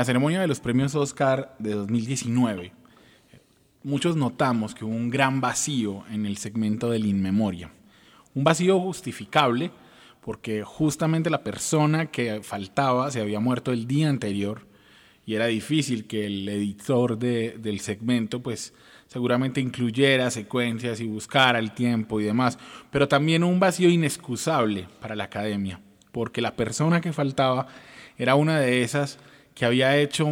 La ceremonia de los premios Oscar de 2019, muchos notamos que hubo un gran vacío en el segmento del In Memoria. Un vacío justificable porque justamente la persona que faltaba se había muerto el día anterior y era difícil que el editor del segmento pues seguramente incluyera secuencias y buscara el tiempo y demás, pero también un vacío inexcusable para la academia, porque la persona que faltaba era una de esas que había hecho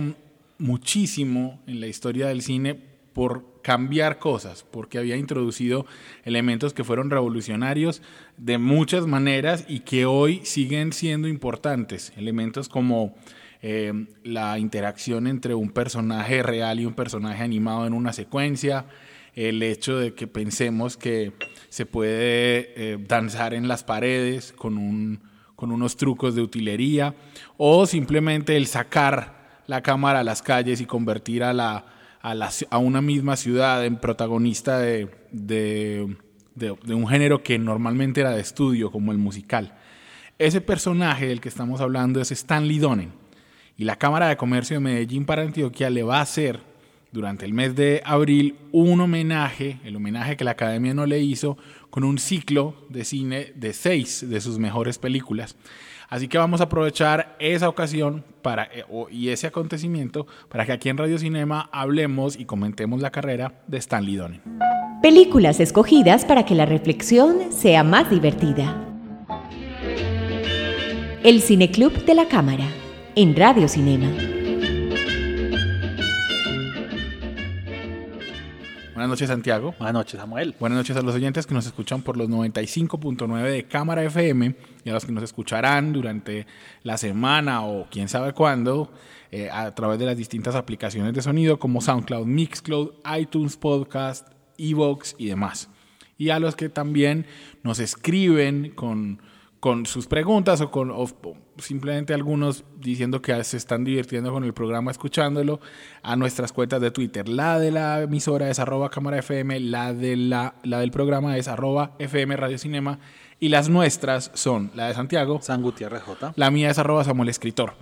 muchísimo en la historia del cine por cambiar cosas, porque había introducido elementos que fueron revolucionarios de muchas maneras y que hoy siguen siendo importantes, elementos como eh, la interacción entre un personaje real y un personaje animado en una secuencia, el hecho de que pensemos que se puede eh, danzar en las paredes con un con unos trucos de utilería, o simplemente el sacar la cámara a las calles y convertir a, la, a, una misma ciudad en protagonista de, de, un género que normalmente era de estudio, como el musical. Ese personaje del que estamos hablando es Stanley Donen, y la Cámara de Comercio de Medellín para Antioquia le va a hacer durante el mes de abril un homenaje, el homenaje que la Academia no le hizo, con un ciclo de cine de seis de sus mejores películas. Así que vamos a aprovechar esa ocasión para, eh, y ese acontecimiento para que aquí en Radio Cinema hablemos y comentemos la carrera de Stanley Donen. Películas escogidas para que la reflexión sea más divertida. El Cineclub de la Cámara, en Radio Cinema. Buenas noches, Santiago. Buenas noches, Samuel. Buenas noches a los oyentes que nos escuchan por los 95.9 de Cámara FM y a los que nos escucharán durante la semana o quién sabe cuándo eh, a través de las distintas aplicaciones de sonido como SoundCloud, Mixcloud, iTunes Podcast, Evox y demás. Y a los que también nos escriben con con sus preguntas o con simplemente algunos diciendo que se están divirtiendo con el programa escuchándolo a nuestras cuentas de Twitter. La de la emisora es arroba cámara FM, la, de la, la del programa es arroba FM Radio Cinema y las nuestras son la de Santiago, San Gutiérrez J. La mía es arroba Samuel Escritor.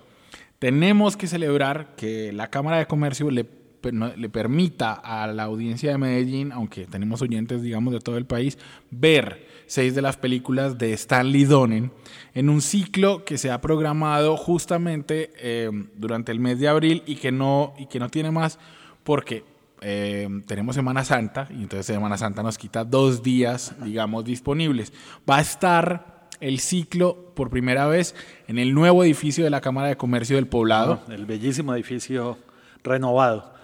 Tenemos que celebrar que la Cámara de Comercio le le permita a la audiencia de Medellín, aunque tenemos oyentes, digamos, de todo el país, ver seis de las películas de Stanley Donen en un ciclo que se ha programado justamente eh, durante el mes de abril y que no, y que no tiene más porque eh, tenemos Semana Santa y entonces Semana Santa nos quita dos días, digamos, disponibles. Va a estar el ciclo por primera vez en el nuevo edificio de la Cámara de Comercio del Poblado. Ah, el bellísimo edificio renovado.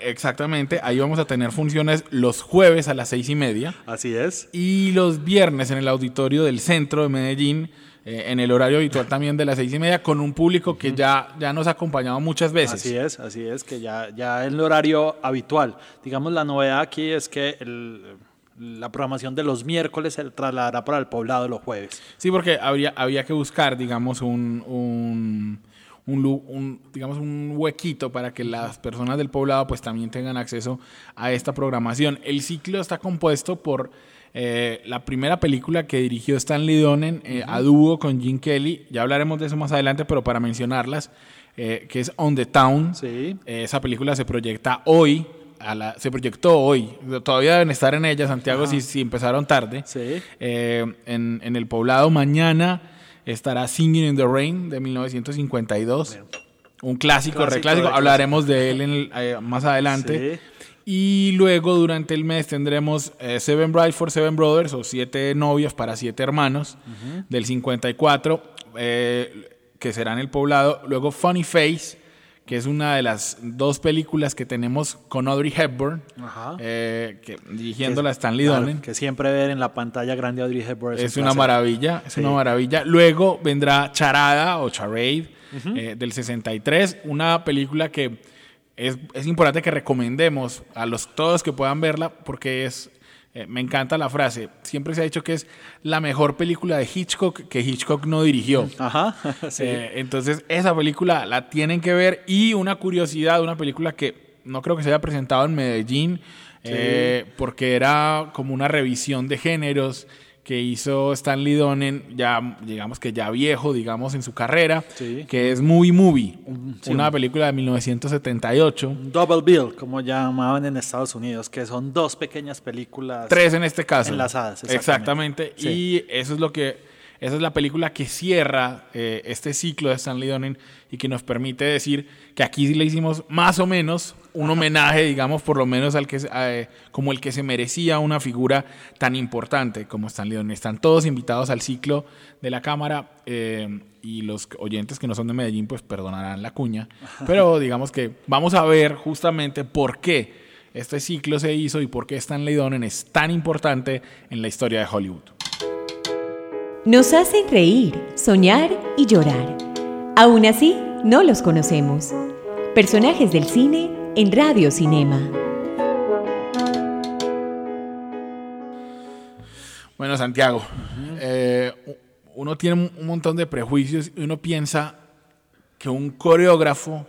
Exactamente, ahí vamos a tener funciones los jueves a las seis y media. Así es. Y los viernes en el auditorio del centro de Medellín, eh, en el horario habitual también de las seis y media, con un público que ya, ya nos ha acompañado muchas veces. Así es, así es, que ya, ya el horario habitual. Digamos, la novedad aquí es que la programación de los miércoles se trasladará para el poblado los jueves. Sí, porque habría, había que buscar, digamos, un un, digamos, un huequito para que las personas del poblado pues también tengan acceso a esta programación. El ciclo está compuesto por eh, la primera película que dirigió Stanley Donen eh, a dúo con Jim Kelly, ya hablaremos de eso más adelante, pero para mencionarlas, eh, que es On the Town. esa película se proyecta hoy, a la, se proyectó hoy, todavía deben estar en ella, Santiago, si, si, empezaron tarde, en, en el poblado mañana estará Singing in the Rain de 1952. Un clásico, reclásico. Hablaremos de él eh, más adelante. Y luego durante el mes tendremos eh, Seven Brides for Seven Brothers o Siete novios para siete hermanos del 54, eh, que será en el poblado. Luego Funny Face, que es una de las dos películas que tenemos con Audrey Hepburn, Ajá. eh, que, dirigiéndola Stanley claro, Donen. que siempre ver en la pantalla grande Audrey Hepburn Es un una maravilla, es Sí. una maravilla. Luego vendrá Charada o Charade eh, del 63, una película que es, es importante que recomendemos a los todos que puedan verla porque es eh, me encanta la frase. Siempre se ha dicho que es la mejor película de Hitchcock que Hitchcock no dirigió. Ajá, sí. Eh, entonces, esa película la tienen que ver. Y una curiosidad, una película que no creo que se haya presentado en Medellín, eh, porque era como una revisión de géneros que hizo Stanley Donen, ya digamos que ya viejo, digamos, en su carrera, Sí. que es Movie Movie, sí, una un- película de 1978. Un Double Bill, como llamaban en Estados Unidos, que son dos pequeñas películas. Tres en este caso. Enlazadas, Exactamente. exactamente. Sí. Y eso es lo que, esa es la película que cierra eh, este ciclo de Stanley Donen y que nos permite decir que aquí le hicimos más o menos un homenaje, digamos, por lo menos al que eh, como el que se merecía una figura tan importante como Stanley Donen. Están todos invitados al ciclo de la cámara eh, y los oyentes que no son de Medellín, pues perdonarán la cuña. Pero digamos que vamos a ver justamente por qué este ciclo se hizo y por qué Stanley Donen es tan importante en la historia de Hollywood. Nos hacen reír, soñar y llorar. Aún así, no los conocemos. Personajes del cine en Radio Cinema. Bueno, Santiago, eh, uno tiene un- un montón de prejuicios y uno piensa que un coreógrafo,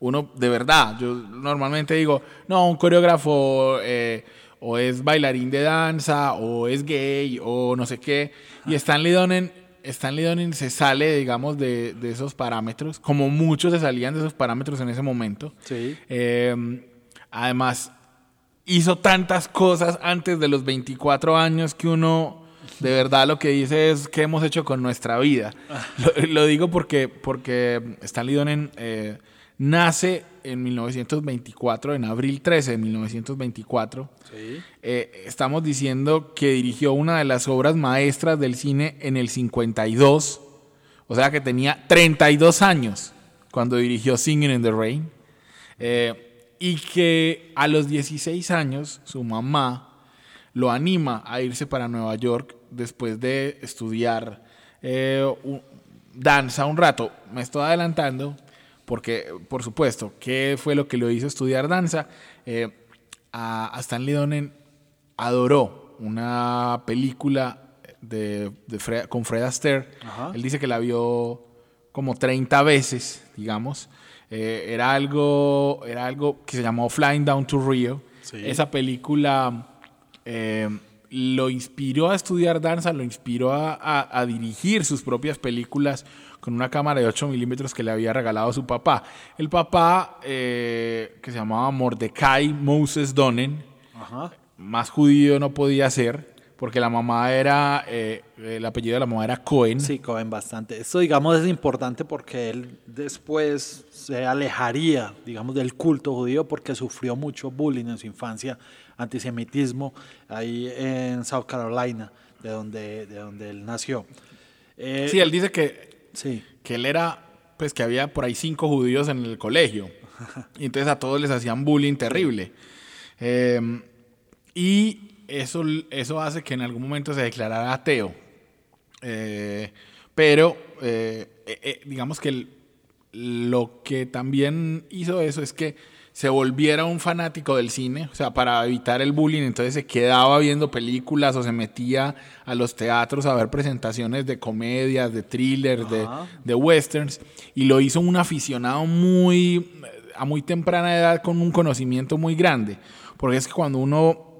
uno de verdad, yo normalmente digo, no, un coreógrafo eh, o es bailarín de danza o es gay o no sé qué, y Stanley Donen, Stanley Donen se sale, digamos, de, de esos parámetros, como muchos se salían de esos parámetros en ese momento. Sí. Eh, además, hizo tantas cosas antes de los 24 años que uno de verdad lo que dice es qué hemos hecho con nuestra vida. Lo, lo digo porque, porque Stanley Donen eh, nace en 1924, en abril 13 de 1924. Sí. Eh, estamos diciendo que dirigió una de las obras maestras del cine en el 52, o sea que tenía 32 años cuando dirigió Singing in the Rain, Eh, y que a los 16 años su mamá lo anima a irse para Nueva York después de estudiar eh, un- danza un rato. Me estoy adelantando porque, por supuesto, ¿qué fue lo que lo hizo estudiar danza? Eh, a, a Stanley Donen adoró una película de, de Fred- con Fred Astaire. Ajá. Él dice que la vio como 30 veces, digamos. Eh, era, algo, era algo que se llamó Flying Down to Rio. Sí. Esa película eh, lo inspiró a estudiar danza, lo inspiró a, a- a dirigir sus propias películas con una cámara de 8 milímetros que le había regalado su papá. El papá, eh, que se llamaba Mordecai Moses Donen, Ajá. más judío no podía ser, porque la mamá era, eh, el apellido de la mamá era Cohen. Sí, Cohen bastante. Esto, digamos, es importante porque él después se alejaría, digamos, del culto judío porque sufrió mucho bullying en su infancia, antisemitismo, ahí en South Carolina, de donde, de donde él nació. Eh, Sí, él dice que sí, que él era, pues que había por ahí cinco judíos en el colegio. Y entonces a todos les hacían bullying terrible. Eh, y eso, eso hace que en algún momento se declarara ateo. Eh, pero eh, eh, digamos que el- lo que también hizo eso es que se volviera un fanático del cine, o sea, para evitar el bullying, entonces se quedaba viendo películas o se metía a los teatros a ver presentaciones de comedias, de thrillers, de, de westerns, y lo hizo un aficionado muy, a muy temprana edad con un conocimiento muy grande, porque es que cuando uno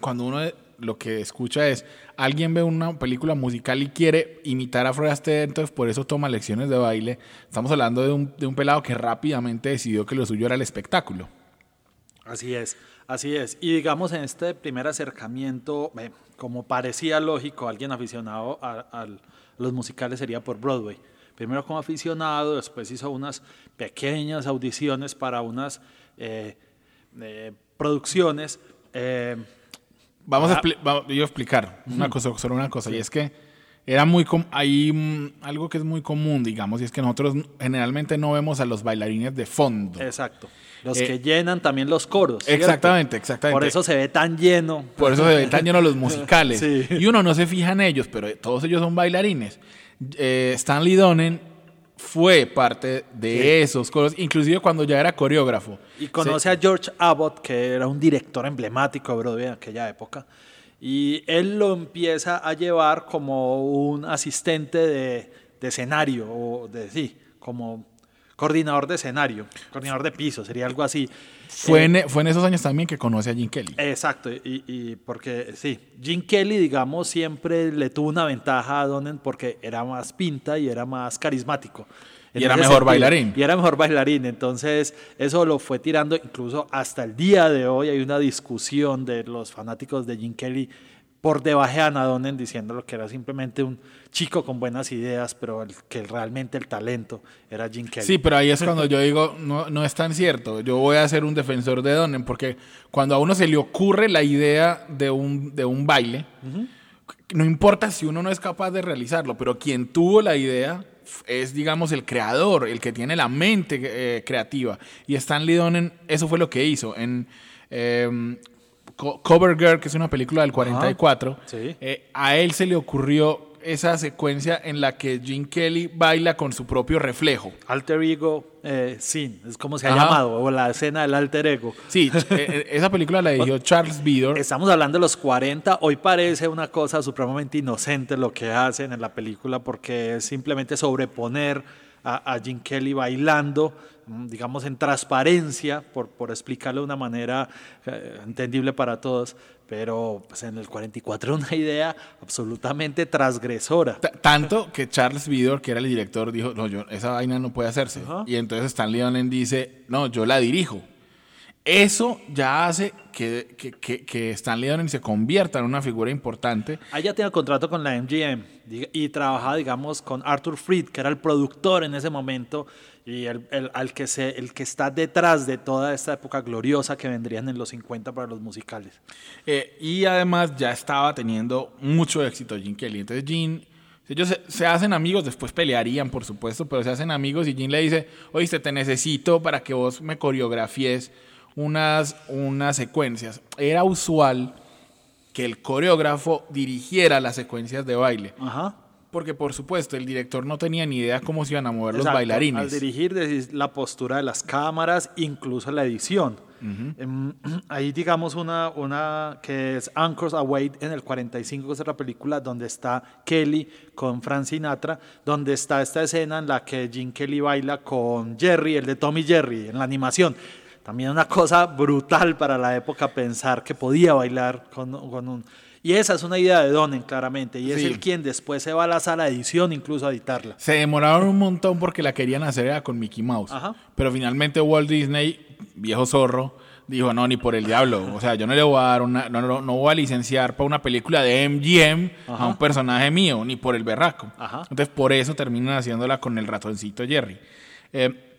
cuando uno lo que escucha es alguien ve una película musical y quiere imitar a Fred Astaire, entonces por eso toma lecciones de baile. Estamos hablando de un, de un pelado que rápidamente decidió que lo suyo era el espectáculo. Así es, así es. Y digamos en este primer acercamiento, eh, como parecía lógico, alguien aficionado a, los musicales sería por Broadway. Primero como aficionado, después hizo unas pequeñas audiciones para unas eh, eh, producciones. Vamos a, Ah. expli- va- yo a explicar una cosa, solo una cosa, y es que Era muy com- hay mm, algo que es muy común, digamos, y es que nosotros generalmente no vemos a los bailarines de fondo. Exacto. Los Eh, que llenan también los coros. ¿cierto? Exactamente, exactamente. Por eso se ve tan lleno. Por eso se ven tan llenos los musicales. Sí. Y uno no se fija en ellos, pero todos ellos son bailarines. Eh, Stanley Donen fue parte de esos coros, inclusive cuando ya era coreógrafo. Y conoce a George Abbott, que era un director emblemático de Broadway en aquella época. Y él lo empieza a llevar como un asistente de, de escenario, o de, sí, como coordinador de escenario, coordinador de piso, sería algo así. Fue, Eh, en, fue en esos años también que conoce a Jim Kelly. Exacto, y, y porque sí, Jim Kelly, digamos, siempre le tuvo una ventaja a Donen porque era más pinta y era más carismático. Y era mejor bailarín. Y era mejor bailarín, entonces eso lo fue tirando, incluso hasta el día de hoy hay una discusión de los fanáticos de Jim Kelly por debajean a Donen diciéndolo que era simplemente un chico con buenas ideas, pero el- que realmente el talento era Jim Kelly. Sí, pero ahí es cuando yo digo, no, no es tan cierto. Yo voy a ser un defensor de Donen, porque cuando a uno se le ocurre la idea de un, de un baile, no importa si uno no es capaz de realizarlo, pero quien tuvo la idea es, digamos, el creador, el que tiene la mente eh, creativa. Y Stanley Donen, eso fue lo que hizo. En eh, Co- Cover Girl, que es una película del 44, sí. eh, a él se le ocurrió esa secuencia en la que Jim Kelly baila con su propio reflejo. Alter Ego eh, Sin, es como se ha Ajá. llamado, o la escena del Alter Ego. Sí, eh, eh, esa película la dirigió Charles Vidor. Estamos hablando de los 40, hoy parece una cosa supremamente inocente lo que hacen en la película porque es simplemente sobreponer a, a Jim Kelly bailando, mm, digamos en transparencia, por, por explicarlo de una manera eh, entendible para todos, pero pues, en el 44 era una idea absolutamente transgresora. T- Tanto que Charles Vidor, que era el director, dijo, no, yo, esa vaina no puede hacerse. Y entonces Stanley Donen dice, no, yo la dirijo. Eso ya hace que, que, que, que Stanley Donen se convierta en una figura importante. Ahí ya tenía contrato con la MGM y trabajaba, digamos, con Arthur Freed, que era el productor en ese momento y el, el- al que se, el que está detrás de toda esta época gloriosa que vendrían en los 50 para los musicales. Eh, y además ya estaba teniendo mucho éxito Jim Kelly. Entonces Jim, ellos se, se hacen amigos, después pelearían, por supuesto, pero se hacen amigos y Jim le dice, oíste, te necesito para que vos me coreografies unas, unas secuencias. Era usual que el coreógrafo dirigiera las secuencias de baile. Ajá. Porque, por supuesto, el director no tenía ni idea cómo se iban a mover los Exacto. Al bailarines. dirigir decís, la postura de las cámaras, incluso la edición. Em, ahí digamos una, una que es Anchors Away en el 45, que es la película donde está Kelly con Frank Sinatra, donde está esta escena en la que Jim Kelly baila con Jerry, el de Tommy Jerry, en la animación. También una cosa brutal para la época pensar que podía bailar con, con un... Y esa es una idea de Donen, claramente, y es Sí. el quien después se va a la sala de edición incluso a editarla. Se demoraron un montón porque la querían hacer era con Mickey Mouse. Ajá. Pero finalmente Walt Disney, viejo zorro, dijo, no, ni por el diablo. O sea, yo no le voy a dar una, no, no, no voy a licenciar para una película de MGM a un personaje mío, ni por el berraco. Ajá. Entonces por eso terminan haciéndola con el ratoncito Jerry. Eh,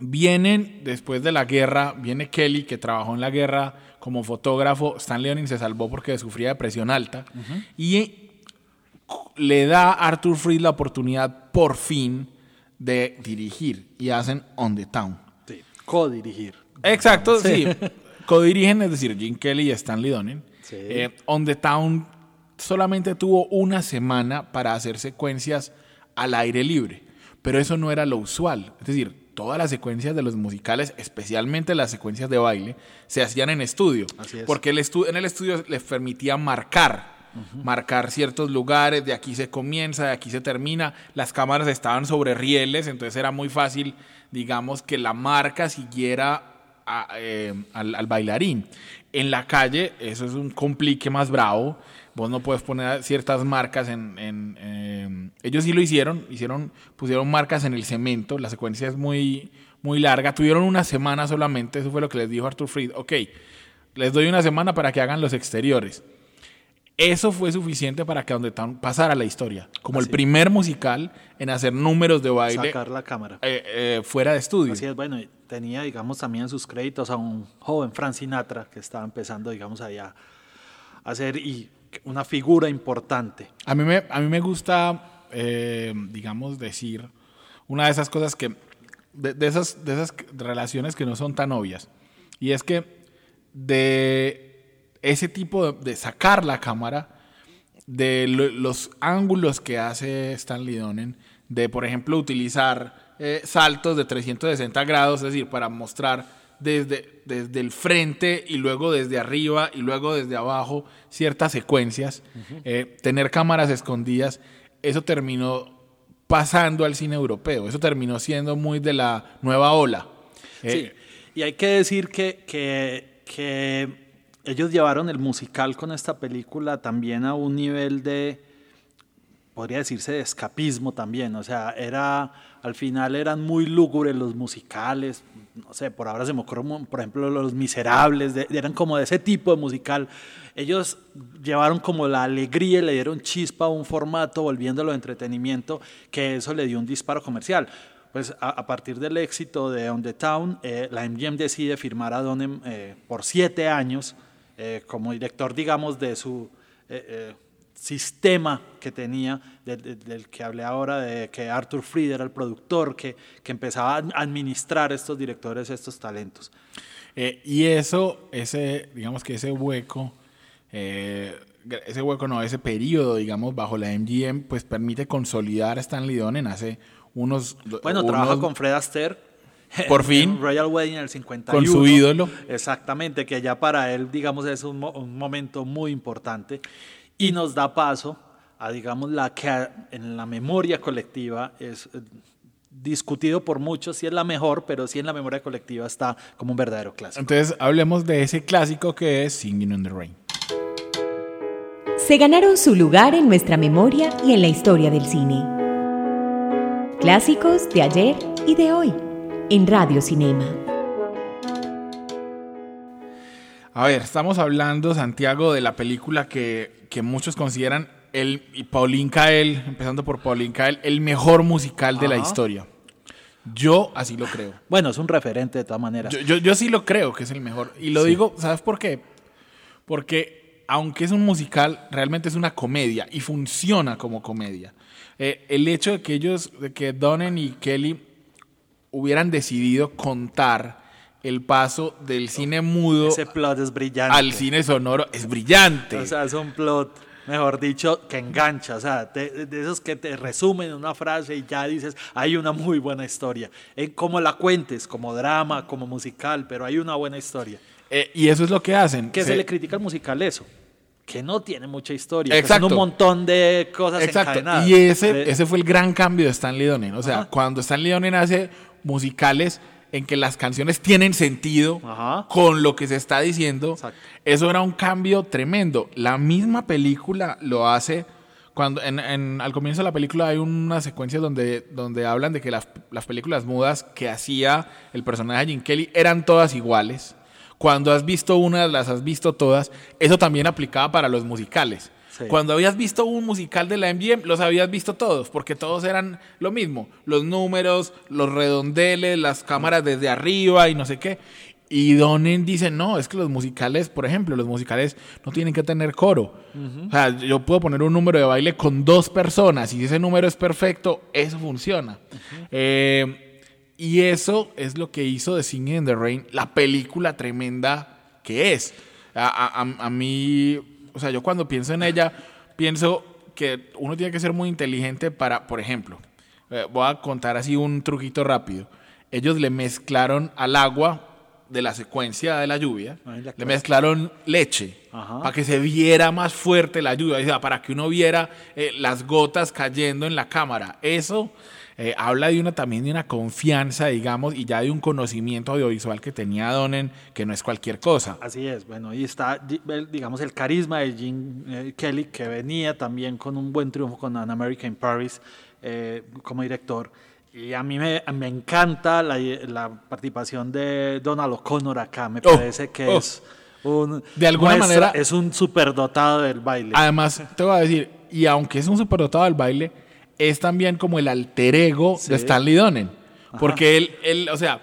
vienen después de la guerra, viene Kelly que trabajó en la guerra como fotógrafo. Stan Leonin se salvó porque sufría depresión alta. Y le da a Arthur Freed la oportunidad por fin de dirigir y hacen On the Town. Sí, co-dirigir. Exacto, sí. Codirigen, es decir, Jim Kelly y Stanley Donen. Sí. Eh, On the Town solamente tuvo una semana para hacer secuencias al aire libre, pero eso no era lo usual. Es decir, todas las secuencias de los musicales, especialmente las secuencias de baile, se hacían en estudio. Así es. Porque el estu- en el estudio les permitía marcar. Marcar ciertos lugares, de aquí se comienza, de aquí se termina. Las cámaras estaban sobre rieles, entonces era muy fácil, digamos, que la marca siguiera a- eh, al, al bailarín. En la calle, eso es un complique más bravo. Vos no puedes poner ciertas marcas en. en, eh, ellos sí lo hicieron, hicieron, pusieron marcas en el cemento. La secuencia es muy, muy larga. Tuvieron una semana solamente, eso fue lo que les dijo Arthur Fried. Ok, les doy una semana para que hagan los exteriores. Eso fue suficiente para que Donde Town pasara la historia, como el es. primer musical en hacer números de baile Sacar la cámara. eh, eh, fuera de estudio. Así es, bueno, tenía, digamos, también sus créditos a un joven Frank Sinatra que estaba empezando, digamos, allá a hacer y una figura importante. A mí me, a mí me gusta, eh, digamos, decir una de esas cosas que, de, esas, de esas relaciones que no son tan obvias. Y es que de ese tipo de, de sacar la cámara, de lo- los ángulos que hace Stanley Donen, de por ejemplo utilizar eh, saltos de 360 grados, es decir, para mostrar desde, desde el frente y luego desde arriba y luego desde abajo ciertas secuencias, eh, tener cámaras escondidas, eso terminó pasando al cine europeo, eso terminó siendo muy de la nueva ola. Eh, Sí, y hay que decir que, que, que ellos llevaron el musical con esta película también a un nivel de, podría decirse, de escapismo también. O sea, era, al final eran muy lúgubres los musicales. No sé, por ahora se me ocurre, por ejemplo, Los Miserables, de- eran como de ese tipo de musical. Ellos llevaron como la alegría, y le dieron chispa a un formato, volviéndolo de entretenimiento, que eso le dio un disparo comercial. Pues a, partir del éxito de On the Town, eh, la MGM decide firmar a Donem eh, por siete años eh, como director, digamos, de su eh, sistema que tenía, de- de- del que hablé ahora, de que Arthur Fried era el productor, que, que empezaba a administrar estos directores, estos talentos. Eh, y eso, ese, digamos que ese hueco, eh, ese hueco no, ese periodo, digamos, bajo la MGM, pues permite consolidar a Stanley Donen hace unos... Bueno, unos- trabaja con Fred Astaire. Por fin. Royal Wedding en el 51. Con su ídolo. Exactamente, que ya para él, digamos, es un, mo- un momento muy importante. Y nos da paso a, digamos, la que en la memoria colectiva es eh, discutido por muchos si es la mejor, pero sí en la memoria colectiva está como un verdadero clásico. Entonces, hablemos de ese clásico que es Singing in the Rain. Se ganaron su lugar en nuestra memoria y en la historia del cine. Clásicos de ayer y de hoy, en Radio Cinema. A ver, estamos hablando, Santiago, de la película que, que muchos consideran, el, y Pauline Kael, empezando por Pauline Kael, el mejor musical de la historia. Yo así lo creo. Bueno, es un referente de todas maneras. Yo, yo, yo sí lo creo que es el mejor. Y lo digo, ¿sabes por qué? Porque aunque es un musical, realmente es una comedia y funciona como comedia. Eh, el hecho de que ellos, de que Donen y Kelly hubieran decidido contar el paso del cine mudo Ese plot es brillante. al cine sonoro es brillante. O sea, es un plot, mejor dicho, que engancha. O sea, te- de esos que te resumen en una frase y ya dices, hay una muy buena historia. En cómo la cuentes, como drama, como musical, pero hay una buena historia. Eh, y eso es lo que hacen. ¿Qué se, Se- le critica al musical eso? Que no tiene mucha historia. Exacto. Que son un montón de cosas Exacto. encadenadas. Y ese, De- ese fue el gran cambio de Stanley Donen. O sea, Ajá. cuando Stanley Donen hace musicales en que las canciones tienen sentido Ajá. con lo que se está diciendo, Exacto. eso era un cambio tremendo. La misma película lo hace cuando en, en- al comienzo de la película hay una secuencia donde, donde hablan de que las, las películas mudas que hacía el personaje de Jim Kelly eran todas iguales. Cuando has visto una, las has visto todas. Eso también aplicaba para los musicales. Sí. Cuando habías visto un musical de la MGM, los habías visto todos, porque todos eran lo mismo. Los números, los redondeles, las cámaras desde arriba y no sé qué. Y Donen dice, no, es que los musicales, por ejemplo, los musicales no tienen que tener coro. O sea, yo puedo poner un número de baile con dos personas y si ese número es perfecto, eso funciona. Eh, y eso es lo que hizo de Singing in the Rain la película tremenda que es. A- a- a mí, o sea, yo cuando pienso en ella, pienso que uno tiene que ser muy inteligente para, por ejemplo, eh, voy a contar así un truquito rápido. Ellos le mezclaron al agua de la secuencia de la lluvia, Ay, la le mezclaron leche Ajá. para que se viera más fuerte la lluvia, o sea, para que uno viera eh, las gotas cayendo en la cámara. Eso eh, habla de una también de una confianza, digamos, y ya de un conocimiento audiovisual que tenía Donen, que no es cualquier cosa. Así es, bueno, y está, digamos, el carisma de Gene eh, Kelly, que venía también con un buen triunfo con An American in Paris eh, como director. Y a mí me, me encanta la, la participación de Donald O'Connor acá, me Oh, parece que oh. es un... De alguna muestra- manera- Es un superdotado del baile. Además, te voy a decir, y aunque es un superdotado del baile, es también como el alter ego Sí. de Stanley Donen. Porque él, él, o sea,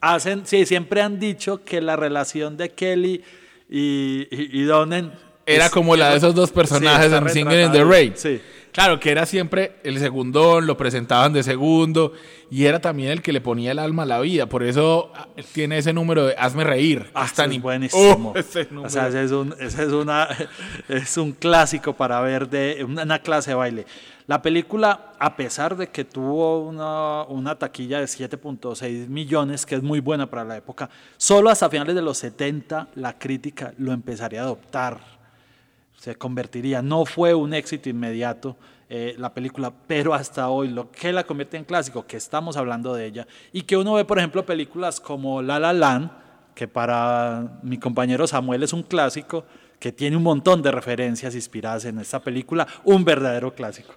Hacen, sí, siempre han dicho que la relación de Kelly y, y, y Donen era Es- como la de esos dos Sí, personajes está en Singing in the. Rain. Sí. Claro, que era siempre el segundón, lo presentaban de segundo y era también el que le ponía el alma a la vida. Por eso ah, tiene ese número de Hazme reír. que Ah, im- buenísimo. Oh, ese o sea, ese es un, ese es una, es un clásico para ver de una, una clase de baile. La película, a pesar de que tuvo una, taquilla de 7.6 millones, que es muy buena para la época, solo hasta finales de los 70 la crítica lo empezaría a adoptar se convertiría. No fue un éxito inmediato eh, la película, pero hasta hoy lo que la convierte en clásico, que estamos hablando de ella, y que uno ve, por ejemplo, películas como La La Land, que para mi compañero Samuel es un clásico, que tiene un montón de referencias inspiradas en esta película, un verdadero clásico.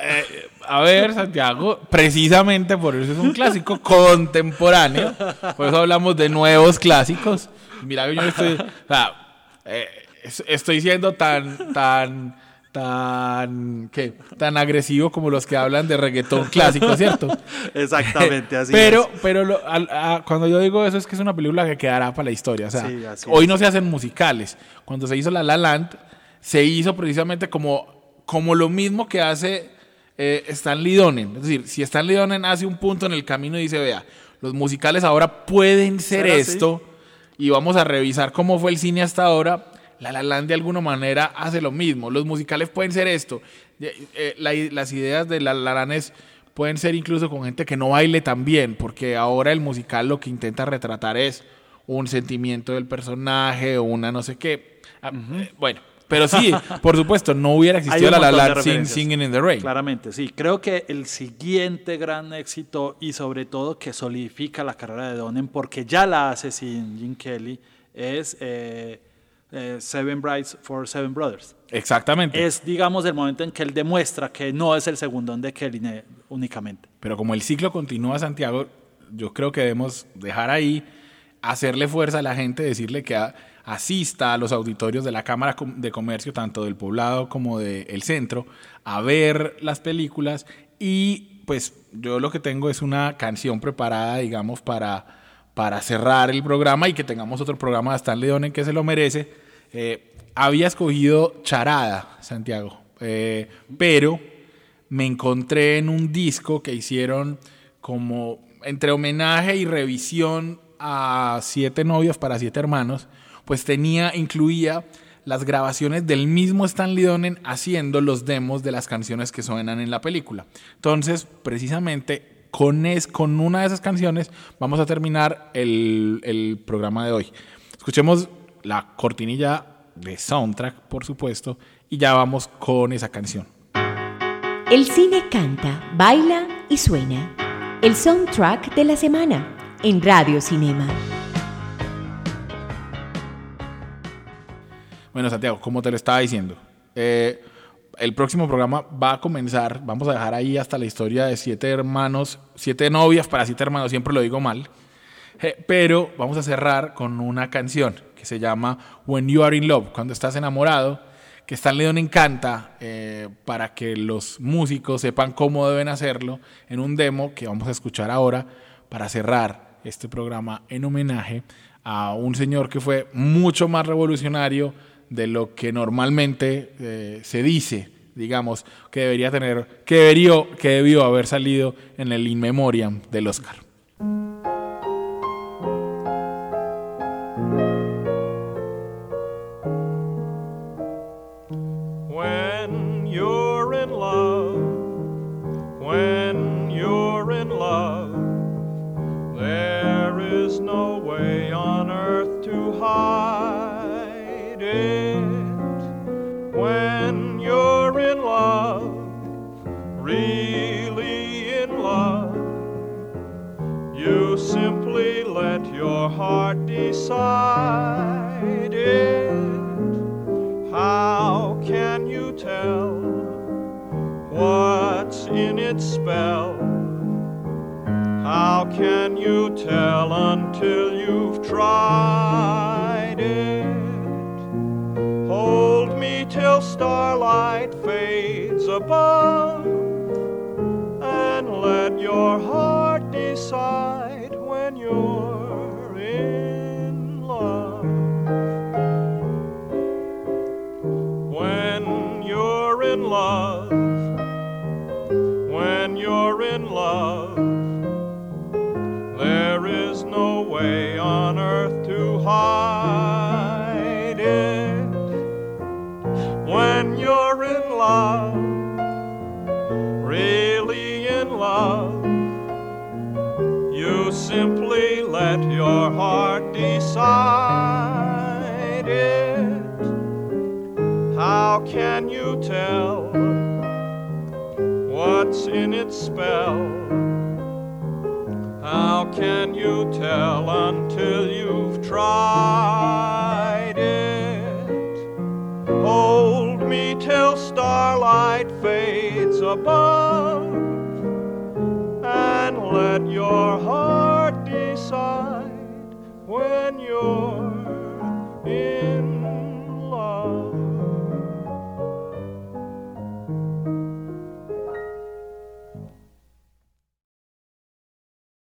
Eh, a ver, Santiago, precisamente por eso es un clásico contemporáneo. Por eso hablamos de nuevos clásicos. Mira que yo estoy. O sea, eh, es- estoy siendo tan, tan, tan, ¿qué? Tan agresivo como los que hablan de reggaetón clásico, ¿cierto? Exactamente, así pero, es. pero lo- a- cuando yo digo eso es que es una película que quedará para la historia. O sea, Sí, así hoy es. no se hacen musicales. Cuando se hizo La La Land, se hizo precisamente como, como lo mismo que hace eh, Stanley Donen. Es decir, si Stanley Donen hace un punto en el camino y dice, vea, los musicales ahora pueden ser esto y vamos a revisar cómo fue el cine hasta ahora. La La Land de alguna manera hace lo mismo. Los musicales pueden ser esto. Eh, la- las ideas de La La Land es- pueden ser incluso con gente que no baile tan bien, porque ahora el musical lo que intenta retratar es un sentimiento del personaje o una no sé qué. Ah, eh, bueno, pero sí, por supuesto, no hubiera existido La La sin. Singing in the Rain. Claramente, sí. Creo que el siguiente gran éxito y sobre todo que solidifica la carrera de Donen porque ya la hace sin Jim Kelly es eh, eh, Seven Brides for Seven Brothers. Exactamente. Es, digamos, el momento en que él demuestra que no es el segundón de Kelly únicamente. Pero como el ciclo continúa, Santiago, yo creo que debemos dejar ahí, hacerle fuerza a la gente, decirle que asista a los auditorios de la Cámara de Comercio, tanto del poblado como del centro, a ver las películas y pues yo lo que tengo es una canción preparada, digamos, para, para cerrar el programa y que tengamos otro programa de Stanley Donen que se lo merece. Eh, había escogido Charada, Santiago, eh, pero me encontré en un disco que hicieron como entre homenaje y revisión a Siete novios para siete hermanos, pues tenía, incluía las grabaciones del mismo Stanley Donen haciendo los demos de las canciones que suenan en la película. Entonces, precisamente con, es, con una de esas canciones vamos a terminar el, el programa de hoy. Escuchemos la cortinilla de soundtrack, por supuesto, y ya vamos con esa canción. El cine canta, baila y suena. El soundtrack de la semana en Radio Cinema. Bueno, Santiago, como te lo estaba diciendo, eh, el próximo programa va a comenzar, vamos a dejar ahí hasta la historia de siete hermanos, siete novias para siete hermanos, siempre lo digo mal, eh, pero vamos a cerrar con una canción que se llama When You Are in Love, cuando estás enamorado, que Stanley Donen canta eh, para que los músicos sepan cómo deben hacerlo en un demo que vamos a escuchar ahora para cerrar este programa en homenaje a un señor que fue mucho más revolucionario de lo que normalmente eh, se dice, digamos, que debería tener, que debería, que debió haber salido en el In Memoriam del Oscar. Heart decide it. How can you tell what's in its spell? How can you tell until you've tried it? Hold me till starlight fades above and let your heart decide hide it. When you're in love, really in love, you simply let your heart decide it. How can you tell what's in its spell? How can you tell until you've tried it? Hold me till starlight fades above